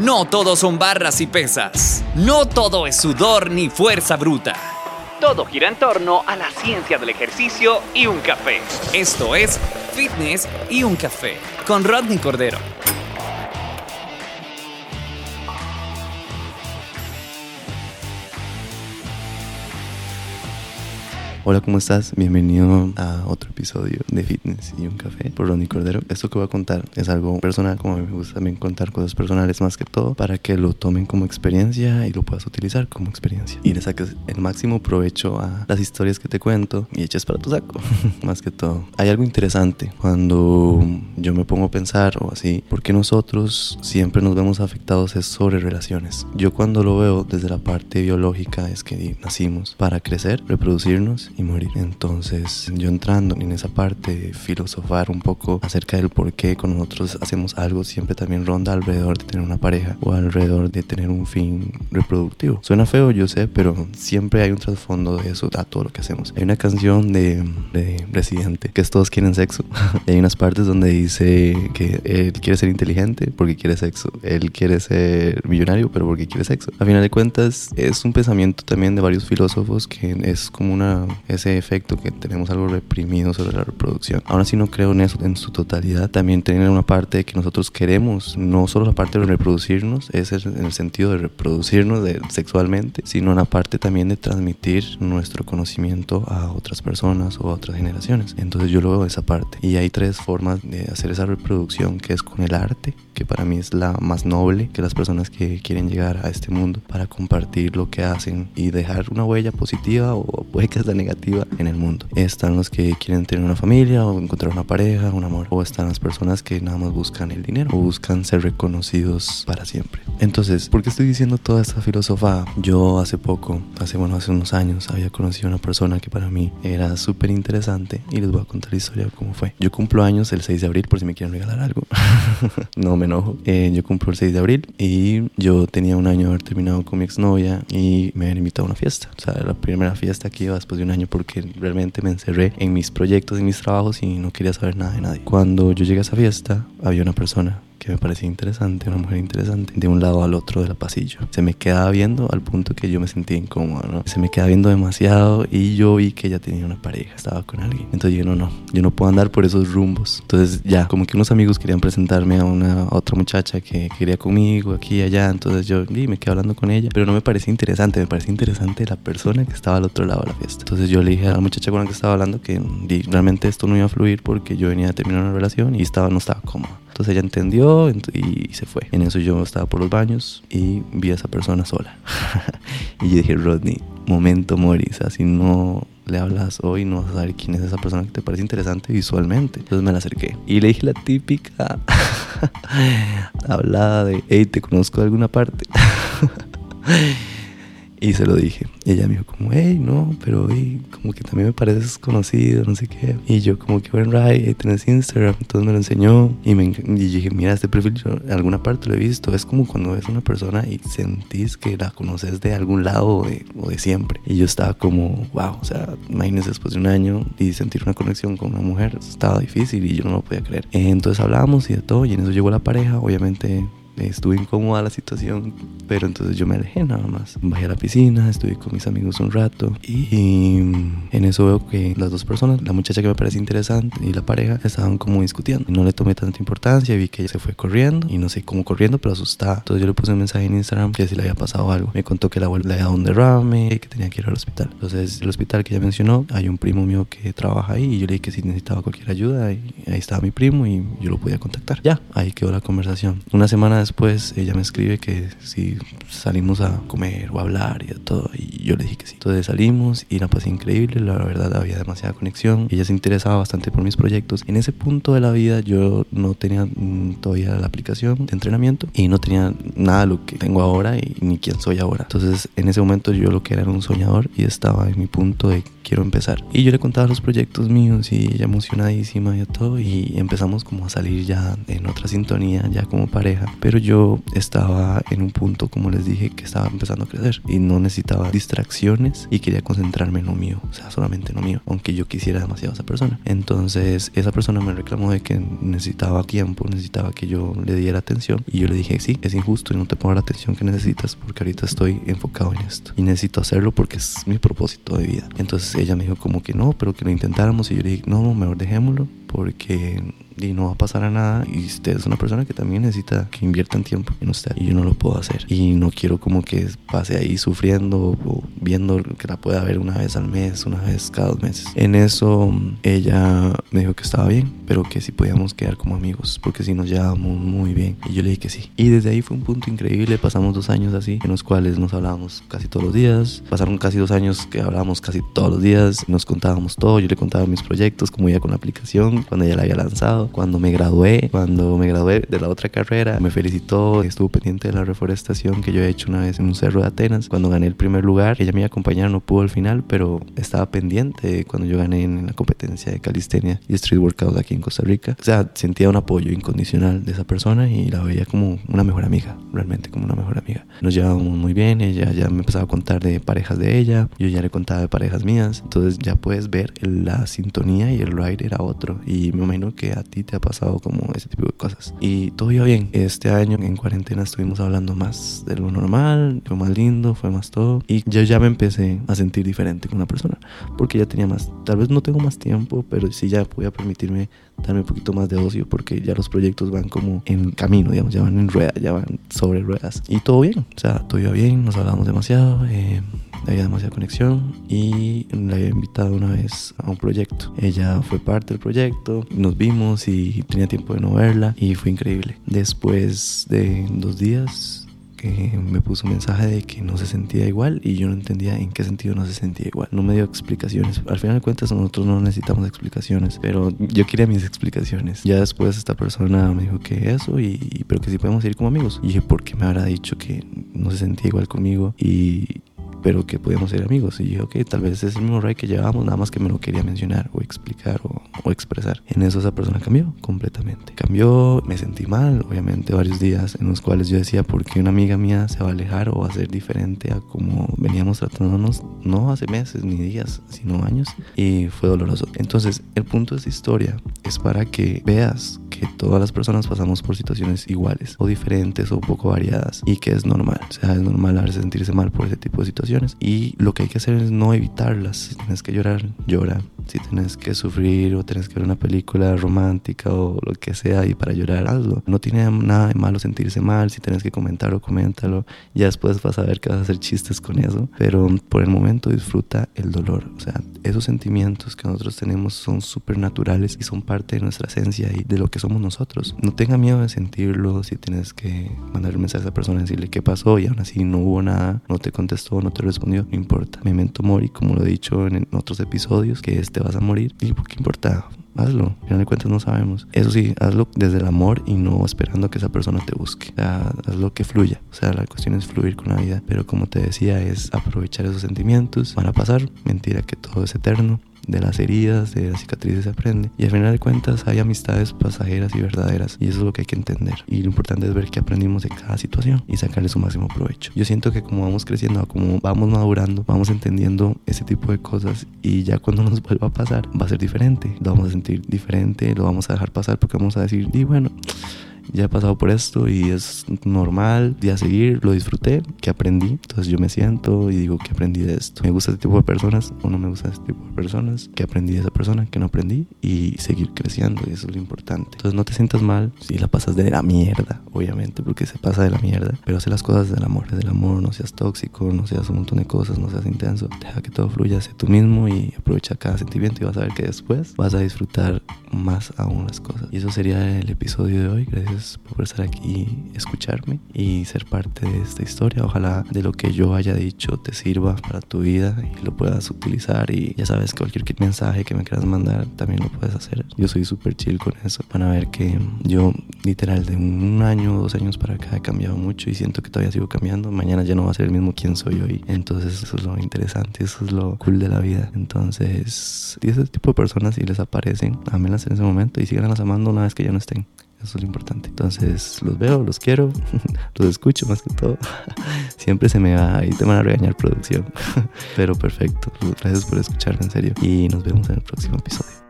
No todo son barras y pesas. No todo es sudor ni fuerza bruta. Todo gira en torno a la ciencia del ejercicio y un café. Esto es Fitness y un café con Rodney Cordero. Hola, ¿cómo estás? Bienvenido a otro episodio de Fitness y un café por Ronnie Cordero. Esto que voy a contar es algo personal, como me gusta también contar cosas personales más que todo, para que lo tomen como experiencia y lo puedas utilizar como experiencia. Y le saques el máximo provecho a las historias que te cuento y eches para tu saco, más que todo. Hay algo interesante cuando yo me pongo a pensar o así, porque nosotros siempre nos vemos afectados es sobre relaciones. Yo cuando lo veo desde la parte biológica es que nacimos para crecer, reproducirnos y morir. Entonces yo entrando en esa parte filosofar un poco acerca del por qué cuando nosotros hacemos algo siempre también ronda alrededor de tener una pareja o alrededor de tener un fin reproductivo. Suena feo, yo sé, pero siempre hay un trasfondo de eso a todo lo que hacemos. Hay una canción de, de Residente que es Todos quieren sexo. y hay unas partes donde dice que él quiere ser inteligente porque quiere sexo. Él quiere ser millonario pero porque quiere sexo. A final de cuentas es un pensamiento también de varios filósofos que es como una ese efecto que tenemos algo reprimido sobre la reproducción. Ahora sí no creo en eso en su totalidad. También tener una parte que nosotros queremos, no solo la parte de reproducirnos, es en el sentido de reproducirnos de, sexualmente, sino una parte también de transmitir nuestro conocimiento a otras personas o a otras generaciones. Entonces yo lo veo esa parte. Y hay tres formas de hacer esa reproducción, que es con el arte, que para mí es la más noble, que las personas que quieren llegar a este mundo para compartir lo que hacen y dejar una huella positiva o puede que sea negativa en el mundo. Están los que quieren tener una familia o encontrar una pareja, un amor. O están las personas que nada más buscan el dinero o buscan ser reconocidos para siempre. Entonces, ¿por qué estoy diciendo toda esta filosofía? Yo hace poco, hace bueno, hace unos años, había conocido a una persona que para mí era súper interesante y les voy a contar la historia de cómo fue. Yo cumplo años el 6 de abril por si me quieren regalar algo. no me enojo. Eh, yo cumplo el 6 de abril y yo tenía un año de haber terminado con mi exnovia y me habían invitado a una fiesta. O sea, la primera fiesta que iba después de un año porque realmente me encerré en mis proyectos y mis trabajos y no quería saber nada de nadie. Cuando yo llegué a esa fiesta, había una persona que me parecía interesante, una mujer interesante, de un lado al otro del pasillo. Se me quedaba viendo al punto que yo me sentía incómodo, ¿no? Se me quedaba viendo demasiado y yo vi que ella tenía una pareja, estaba con alguien. Entonces yo no, no, yo no puedo andar por esos rumbos. Entonces ya, como que unos amigos querían presentarme a una otra muchacha que quería conmigo aquí y allá, entonces yo y me quedé hablando con ella, pero no me parecía interesante, me parecía interesante la persona que estaba al otro lado de la fiesta. Entonces yo le dije a la muchacha con la que estaba hablando que realmente esto no iba a fluir porque yo venía a terminar una relación y estaba no estaba cómoda. Entonces ella entendió y se fue. En eso yo estaba por los baños y vi a esa persona sola. y yo dije, Rodney, momento Morris, así no le hablas hoy, no vas a saber quién es esa persona que te parece interesante visualmente. Entonces me la acerqué y le dije la típica hablada de, hey, te conozco de alguna parte. Y se lo dije. Y ella me dijo como, hey, no, pero hey, como que también me pareces conocido, no sé qué. Y yo como que, bueno, right, tenés Instagram. Entonces me lo enseñó. Y, me, y dije, mira, este perfil yo en alguna parte lo he visto. Es como cuando ves una persona y sentís que la conoces de algún lado o de, o de siempre. Y yo estaba como, wow, o sea, imagínense después de un año y sentir una conexión con una mujer. Estaba difícil y yo no lo podía creer. Entonces hablábamos y de todo. Y en eso llegó la pareja. Obviamente estuve incómoda la situación, pero entonces yo me alejé nada más. Bajé a la piscina, estuve con mis amigos un rato y en eso veo que las dos personas, la muchacha que me parece interesante y la pareja, estaban como discutiendo. No le tomé tanta importancia, vi que ella se fue corriendo y no sé cómo corriendo, pero asustada. Entonces yo le puse un mensaje en Instagram que si le había pasado algo. Me contó que la abuela le había dado un derrame y que tenía que ir al hospital. Entonces el hospital que ella mencionó, hay un primo mío que trabaja ahí y yo le dije que si necesitaba cualquier ayuda y ahí estaba mi primo y yo lo podía contactar. Ya, ahí quedó la conversación. Una semana después después ella me escribe que si salimos a comer o a hablar y de todo. Y yo le dije que sí. Entonces salimos y la pasé increíble. La verdad había demasiada conexión. Ella se interesaba bastante por mis proyectos. En ese punto de la vida yo no tenía mm, todavía la aplicación de entrenamiento y no tenía nada de lo que tengo ahora y ni quién soy ahora. Entonces en ese momento yo lo que era era un soñador y estaba en mi punto de quiero empezar. Y yo le contaba los proyectos míos y ella emocionadísima y todo y empezamos como a salir ya en otra sintonía, ya como pareja. Pero yo estaba en un punto, como les dije, que estaba empezando a crecer y no necesitaba distracciones y quería concentrarme en lo mío, o sea, solamente en lo mío, aunque yo quisiera demasiado a esa persona. Entonces esa persona me reclamó de que necesitaba tiempo, necesitaba que yo le diera atención y yo le dije, sí, es injusto y no te pongo la atención que necesitas porque ahorita estoy enfocado en esto y necesito hacerlo porque es mi propósito de vida. Entonces ella me dijo como que no, pero que lo intentáramos y yo le dije, no, mejor dejémoslo porque y no va a pasar a nada y usted es una persona que también necesita que inviertan tiempo en usted y yo no lo puedo hacer y no quiero como que pase ahí sufriendo o viendo que la pueda ver una vez al mes, una vez cada dos meses. En eso ella me dijo que estaba bien, pero que si podíamos quedar como amigos porque si nos llevábamos muy bien y yo le dije que sí. Y desde ahí fue un punto increíble, pasamos dos años así en los cuales nos hablábamos casi todos los días, pasaron casi dos años que hablábamos casi todos los días, nos contábamos todo, yo le contaba mis proyectos, cómo iba con la aplicación, cuando ella la había lanzado, cuando me gradué, cuando me gradué de la otra carrera, me felicitó, estuvo pendiente de la reforestación que yo he hecho una vez en un cerro de Atenas. Cuando gané el primer lugar, ella me iba a acompañar, no pudo al final, pero estaba pendiente cuando yo gané en la competencia de calistenia y street workout aquí en Costa Rica. O sea, sentía un apoyo incondicional de esa persona y la veía como una mejor amiga, realmente como una mejor amiga. Nos llevábamos muy bien, ella ya me empezaba a contar de parejas de ella, yo ya le contaba de parejas mías, entonces ya puedes ver la sintonía y el ride era otro y me imagino que a ti te ha pasado como ese tipo de cosas. Y todo iba bien. Este año en cuarentena estuvimos hablando más de lo normal, fue más lindo, fue más todo. Y yo ya me empecé a sentir diferente con la persona, porque ya tenía más, tal vez no tengo más tiempo, pero sí ya podía permitirme darme un poquito más de ocio, porque ya los proyectos van como en camino, digamos, ya van en ruedas, ya van sobre ruedas. Y todo bien, o sea, todo iba bien, nos hablábamos demasiado. Eh, había demasiada conexión y la había invitado una vez a un proyecto. Ella fue parte del proyecto, nos vimos y tenía tiempo de no verla y fue increíble. Después de dos días que me puso un mensaje de que no se sentía igual y yo no entendía en qué sentido no se sentía igual. No me dio explicaciones. Al final de cuentas nosotros no necesitamos explicaciones, pero yo quería mis explicaciones. Ya después esta persona me dijo que eso y pero que sí podemos ir como amigos. Y dije, ¿por qué me habrá dicho que no se sentía igual conmigo? Y pero que podíamos ser amigos. Y dije, ok, tal vez es el mismo rey que llevábamos, nada más que me lo quería mencionar o explicar o, o, expresar. En eso esa persona cambió completamente. Cambió, me sentí mal, obviamente, varios días en los cuales yo decía, ¿por qué una amiga mía se va a alejar o va a ser diferente a como veníamos tratándonos, no hace meses ni días, sino años? Y fue doloroso. Entonces, el punto de esta historia es para que veas que todas las personas pasamos por situaciones iguales o diferentes o poco variadas y que es normal. O sea, es normal sentirse mal por ese tipo de situaciones y lo que hay que hacer es no evitarlas. Si tienes que llorar, llora. Si tienes que sufrir o tienes que ver una película romántica o lo que sea y para llorar, hazlo. No tiene nada de malo sentirse mal. Si tienes que comentarlo, coméntalo. Ya después vas a ver que vas a hacer chistes con eso. Pero por el momento disfruta el dolor. O sea, esos sentimientos que nosotros tenemos son súper naturales y son parte de nuestra esencia y de lo que somos nosotros. No tenga miedo de sentirlo. Si tienes que mandar un mensaje a esa persona decirle qué pasó y aún así no hubo nada, no te contestó, no te respondió, no importa. Memento mori, como lo he dicho en otros episodios, que este vas a morir. ¿Y qué importa? Hazlo, al final de cuentas no sabemos. Eso sí, hazlo desde el amor y no esperando que esa persona te busque. Hazlo que fluya. O sea, la cuestión es fluir con la vida. Pero como te decía, es aprovechar esos sentimientos. Van a pasar. Mentira que todo es eterno de las heridas, de las cicatrices se aprende. Y al final de cuentas hay amistades pasajeras y verdaderas. Y eso es lo que hay que entender. Y lo importante es ver que aprendimos de cada situación y sacarle su máximo provecho. Yo siento que como vamos creciendo, como vamos madurando, vamos entendiendo ese tipo de cosas y ya cuando nos vuelva a pasar va a ser diferente. Lo vamos a sentir diferente, lo vamos a dejar pasar porque vamos a decir, y bueno ya he pasado por esto y es normal, y a seguir, lo disfruté, que aprendí. Entonces yo me siento y digo que aprendí de esto. Me gusta este tipo de personas o no me gusta este tipo de personas, que aprendí de esa persona, que no aprendí y seguir creciendo y eso es lo importante. Entonces no te sientas mal si la pasas de la mierda, obviamente, porque se pasa de la mierda, pero hace las cosas del amor, del amor, no seas tóxico, no seas un montón de cosas, no seas intenso, deja que todo fluya, sé tú mismo y aprovecha cada sentimiento y vas a ver que después vas a disfrutar más aún las cosas. Y eso sería el episodio de hoy. Gracias Gracias por estar aquí, escucharme y ser parte de esta historia. Ojalá de lo que yo haya dicho te sirva para tu vida y lo puedas utilizar. Y ya sabes, cualquier mensaje que me quieras mandar también lo puedes hacer. Yo soy súper chill con eso. Van a ver que yo literal de un año dos años para acá he cambiado mucho y siento que todavía sigo cambiando. Mañana ya no va a ser el mismo quien soy hoy. Entonces eso es lo interesante, eso es lo cool de la vida. Entonces, y ese tipo de personas si les aparecen, ámenlas en ese momento y síganlas amando una vez que ya no estén. Eso es lo importante. Entonces los veo, los quiero, los escucho más que todo. Siempre se me va y te van a regañar producción. Pero perfecto. Gracias por escucharme en serio. Y nos vemos en el próximo episodio.